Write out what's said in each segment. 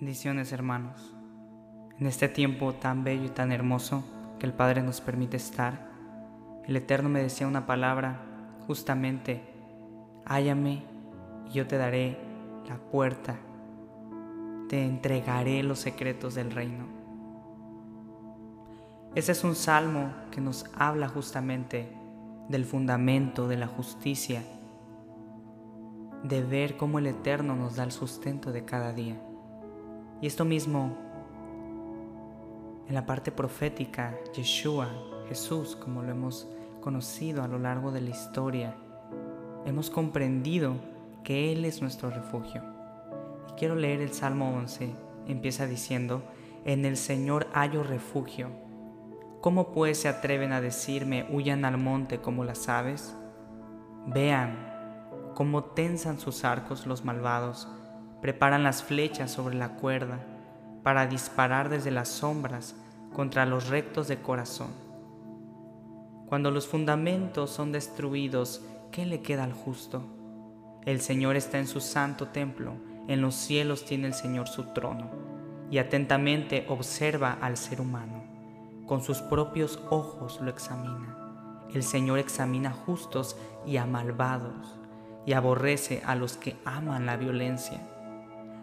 Bendiciones hermanos. En este tiempo tan bello y tan hermoso que el Padre nos permite estar, el Eterno me decía una palabra justamente, hállame y yo te daré la puerta, te entregaré los secretos del reino. Ese es un salmo que nos habla justamente del fundamento de la justicia, de ver cómo el Eterno nos da el sustento de cada día. Y esto mismo, en la parte profética, Yeshua, Jesús, como lo hemos conocido a lo largo de la historia, hemos comprendido que Él es nuestro refugio. Y quiero leer el Salmo 11. Empieza diciendo, en el Señor hallo refugio. ¿Cómo pues se atreven a decirme, huyan al monte como las aves? Vean cómo tensan sus arcos los malvados preparan las flechas sobre la cuerda para disparar desde las sombras contra los rectos de corazón. Cuando los fundamentos son destruidos, ¿qué le queda al justo? El Señor está en su santo templo, en los cielos tiene el Señor su trono, y atentamente observa al ser humano. Con sus propios ojos lo examina. El Señor examina justos y a malvados, y aborrece a los que aman la violencia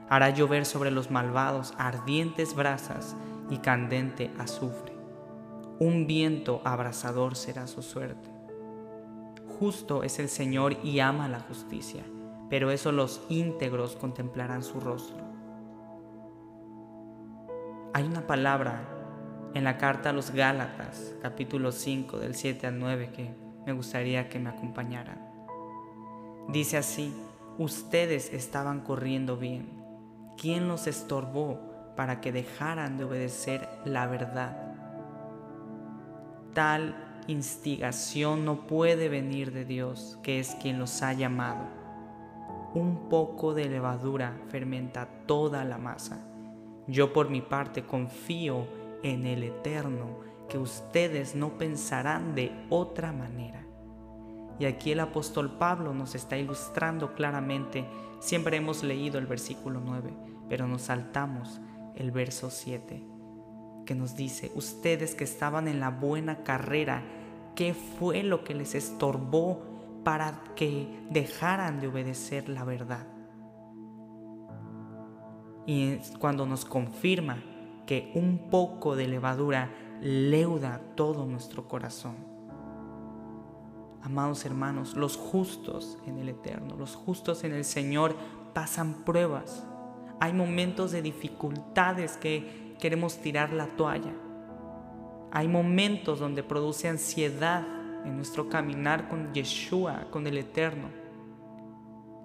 hará llover sobre los malvados ardientes brasas y candente azufre. Un viento abrasador será su suerte. Justo es el Señor y ama la justicia, pero eso los íntegros contemplarán su rostro. Hay una palabra en la carta a los Gálatas, capítulo 5, del 7 al 9, que me gustaría que me acompañaran. Dice así, ustedes estaban corriendo bien ¿Quién los estorbó para que dejaran de obedecer la verdad? Tal instigación no puede venir de Dios, que es quien los ha llamado. Un poco de levadura fermenta toda la masa. Yo por mi parte confío en el Eterno, que ustedes no pensarán de otra manera. Y aquí el apóstol Pablo nos está ilustrando claramente Siempre hemos leído el versículo 9, pero nos saltamos el verso 7, que nos dice, ustedes que estaban en la buena carrera, ¿qué fue lo que les estorbó para que dejaran de obedecer la verdad? Y cuando nos confirma que un poco de levadura leuda todo nuestro corazón. Amados hermanos, los justos en el Eterno, los justos en el Señor pasan pruebas. Hay momentos de dificultades que queremos tirar la toalla. Hay momentos donde produce ansiedad en nuestro caminar con Yeshua, con el Eterno.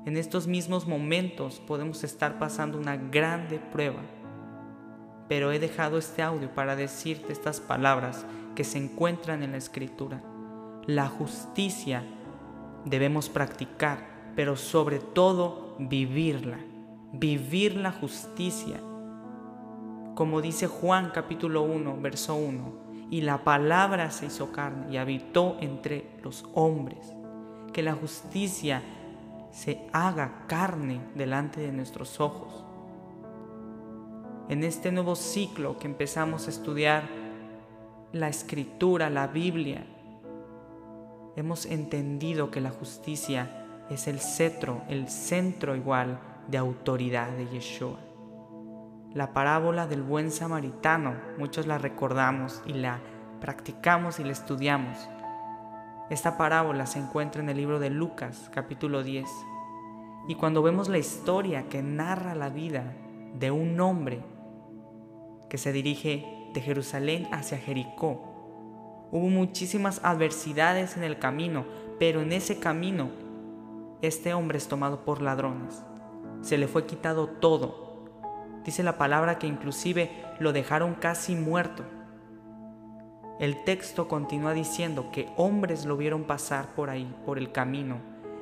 En estos mismos momentos podemos estar pasando una grande prueba. Pero he dejado este audio para decirte estas palabras que se encuentran en la Escritura la justicia debemos practicar, pero sobre todo vivirla, vivir la justicia. Como dice Juan capítulo 1, verso 1, y la palabra se hizo carne y habitó entre los hombres. Que la justicia se haga carne delante de nuestros ojos. En este nuevo ciclo que empezamos a estudiar la escritura, la Biblia, hemos entendido que la justicia es el cetro, el centro igual de autoridad de Yeshua. La parábola del buen samaritano, muchos la recordamos y la practicamos y la estudiamos. Esta parábola se encuentra en el libro de Lucas, capítulo 10. Y cuando vemos la historia que narra la vida de un hombre que se dirige de Jerusalén hacia Jericó, Hubo muchísimas adversidades en el camino, pero en ese camino este hombre es tomado por ladrones. Se le fue quitado todo. Dice la palabra que inclusive lo dejaron casi muerto. El texto continúa diciendo que hombres lo vieron pasar por ahí, por el camino,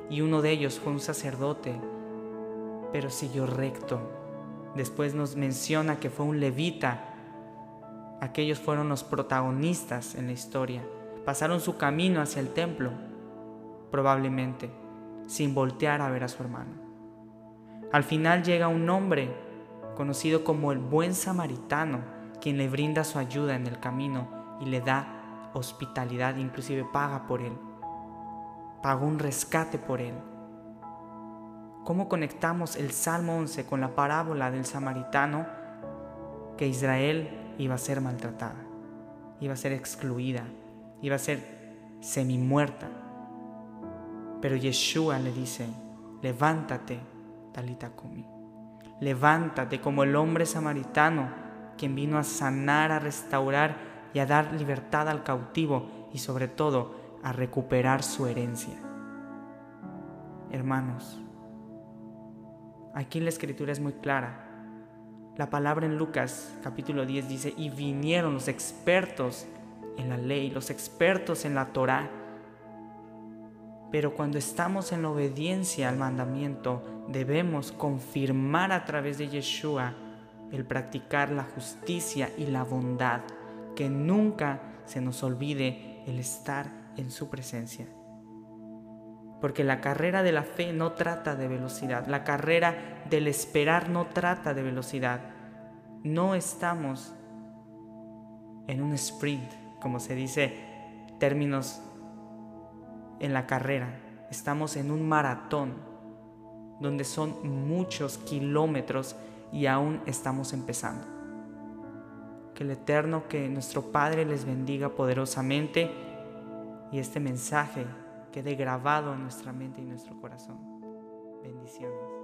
y uno de ellos fue un sacerdote, pero siguió recto. Después nos menciona que fue un levita Aquellos fueron los protagonistas en la historia. Pasaron su camino hacia el templo, probablemente, sin voltear a ver a su hermano. Al final llega un hombre conocido como el buen samaritano, quien le brinda su ayuda en el camino y le da hospitalidad, inclusive paga por él, pagó un rescate por él. ¿Cómo conectamos el Salmo 11 con la parábola del samaritano que Israel iba a ser maltratada, iba a ser excluida, iba a ser semi muerta? Pero Yeshua le dice, levántate, Talita Kumi, levántate como el hombre samaritano quien vino a sanar, a restaurar y a dar libertad al cautivo y sobre todo a recuperar su herencia. Hermanos, aquí la escritura es muy clara. La palabra en Lucas capítulo 10 dice, y vinieron los expertos en la ley, los expertos en la Torah. Pero cuando estamos en la obediencia al mandamiento, debemos confirmar a través de Yeshua el practicar la justicia y la bondad, que nunca se nos olvide el estar en su presencia. Porque la carrera de la fe no trata de velocidad, la carrera del esperar no trata de velocidad. No estamos en un sprint, como se dice términos en la carrera, estamos en un maratón donde son muchos kilómetros y aún estamos empezando. Que el Eterno, que nuestro Padre les bendiga poderosamente y este mensaje quede grabado en nuestra mente y nuestro corazón. Bendiciones.